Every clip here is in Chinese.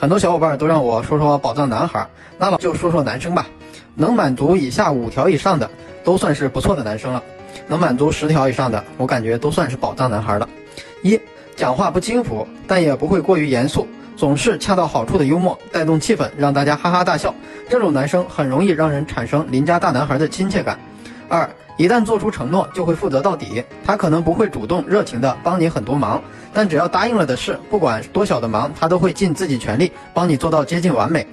很多小伙伴都让我说说宝藏男孩，那么就说说男生吧。能满足以下五条以上的，都算是不错的男生了。能满足十条以上的，我感觉都算是宝藏男孩了。一，讲话不轻浮，但也不会过于严肃，总是恰到好处的幽默，带动气氛，让大家哈哈大笑。这种男生很容易让人产生邻家大男孩的亲切感。二。一旦做出承诺，就会负责到底。他可能不会主动热情的帮你很多忙，但只要答应了的事，不管多小的忙，他都会尽自己全力帮你做到接近完美。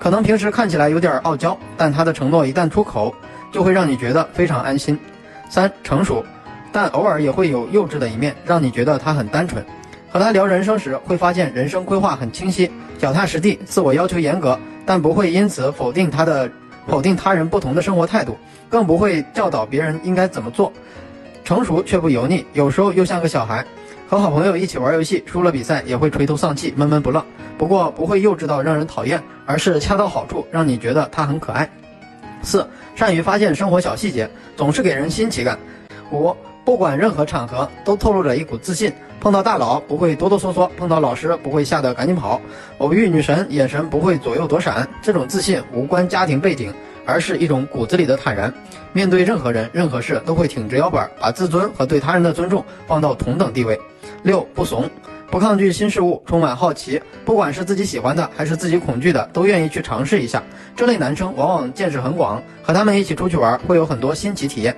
可能平时看起来有点傲娇，但他的承诺一旦出口，就会让你觉得非常安心。三成熟，但偶尔也会有幼稚的一面，让你觉得他很单纯。和他聊人生时，会发现人生规划很清晰，脚踏实地，自我要求严格，但不会因此否定他的。否定他人不同的生活态度，更不会教导别人应该怎么做。成熟却不油腻，有时候又像个小孩。和好朋友一起玩游戏，输了比赛也会垂头丧气、闷闷不乐。不过不会幼稚到让人讨厌，而是恰到好处，让你觉得他很可爱。四，善于发现生活小细节，总是给人新奇感。五。不管任何场合，都透露着一股自信。碰到大佬不会哆哆嗦嗦，碰到老师不会吓得赶紧跑。偶遇女神，眼神不会左右躲闪。这种自信无关家庭背景，而是一种骨子里的坦然。面对任何人、任何事，都会挺直腰板，把自尊和对他人的尊重放到同等地位。六不怂，不抗拒新事物，充满好奇。不管是自己喜欢的，还是自己恐惧的，都愿意去尝试一下。这类男生往往见识很广，和他们一起出去玩，会有很多新奇体验。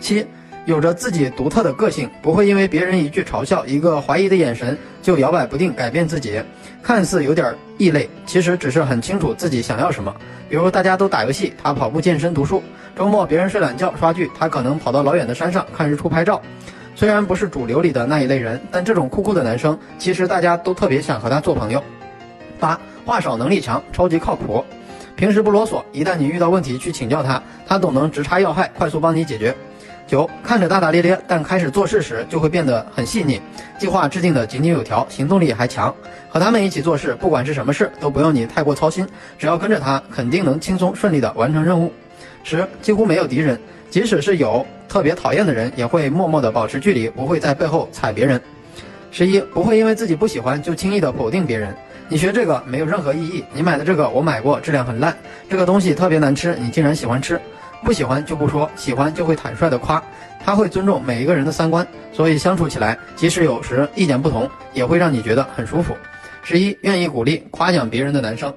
七。有着自己独特的个性，不会因为别人一句嘲笑、一个怀疑的眼神就摇摆不定、改变自己。看似有点异类，其实只是很清楚自己想要什么。比如大家都打游戏，他跑步、健身、读书；周末别人睡懒觉、刷剧，他可能跑到老远的山上看日出、拍照。虽然不是主流里的那一类人，但这种酷酷的男生，其实大家都特别想和他做朋友。八话少能力强，超级靠谱。平时不啰嗦，一旦你遇到问题去请教他，他总能直插要害，快速帮你解决。九看着大大咧咧，但开始做事时就会变得很细腻，计划制定的井井有条，行动力还强。和他们一起做事，不管是什么事，都不用你太过操心，只要跟着他，肯定能轻松顺利的完成任务。十几乎没有敌人，即使是有特别讨厌的人，也会默默的保持距离，不会在背后踩别人。十一不会因为自己不喜欢就轻易的否定别人。你学这个没有任何意义，你买的这个我买过，质量很烂，这个东西特别难吃，你竟然喜欢吃。不喜欢就不说，喜欢就会坦率的夸。他会尊重每一个人的三观，所以相处起来，即使有时意见不同，也会让你觉得很舒服。十一，愿意鼓励夸奖别人的男生，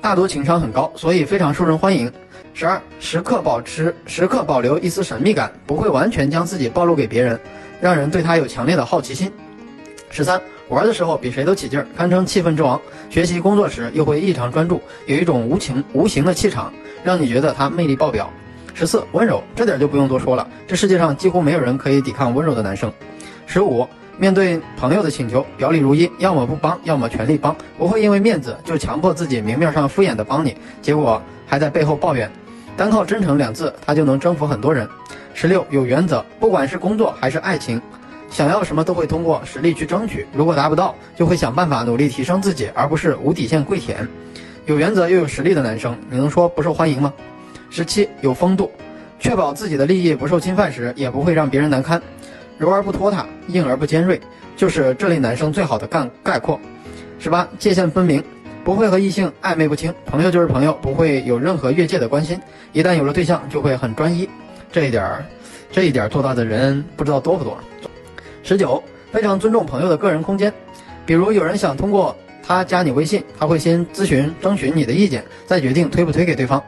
大多情商很高，所以非常受人欢迎。十二，时刻保持时刻保留一丝神秘感，不会完全将自己暴露给别人，让人对他有强烈的好奇心。十三，玩的时候比谁都起劲儿，堪称气氛之王；学习工作时又会异常专注，有一种无情无形的气场，让你觉得他魅力爆表。十四温柔，这点就不用多说了。这世界上几乎没有人可以抵抗温柔的男生。十五面对朋友的请求，表里如一，要么不帮，要么全力帮，不会因为面子就强迫自己明面上敷衍的帮你，结果还在背后抱怨。单靠真诚两字，他就能征服很多人。十六有原则，不管是工作还是爱情，想要什么都会通过实力去争取。如果达不到，就会想办法努力提升自己，而不是无底线跪舔。有原则又有实力的男生，你能说不受欢迎吗？十七有风度，确保自己的利益不受侵犯时，也不会让别人难堪。柔而不拖沓，硬而不尖锐，就是这类男生最好的概概括。十八界限分明，不会和异性暧昧不清，朋友就是朋友，不会有任何越界的关心。一旦有了对象，就会很专一。这一点儿，这一点儿做到的人不知道多不多。十九非常尊重朋友的个人空间，比如有人想通过他加你微信，他会先咨询征询你的意见，再决定推不推给对方。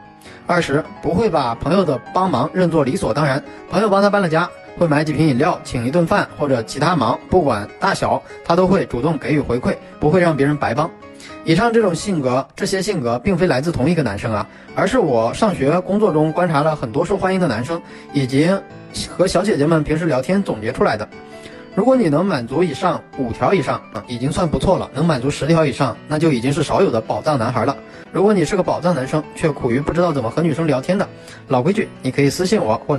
二十不会把朋友的帮忙认作理所当然，朋友帮他搬了家，会买几瓶饮料，请一顿饭或者其他忙，不管大小，他都会主动给予回馈，不会让别人白帮。以上这种性格，这些性格并非来自同一个男生啊，而是我上学工作中观察了很多受欢迎的男生，以及和小姐姐们平时聊天总结出来的。如果你能满足以上五条以上啊，已经算不错了。能满足十条以上，那就已经是少有的宝藏男孩了。如果你是个宝藏男生，却苦于不知道怎么和女生聊天的，老规矩，你可以私信我或者。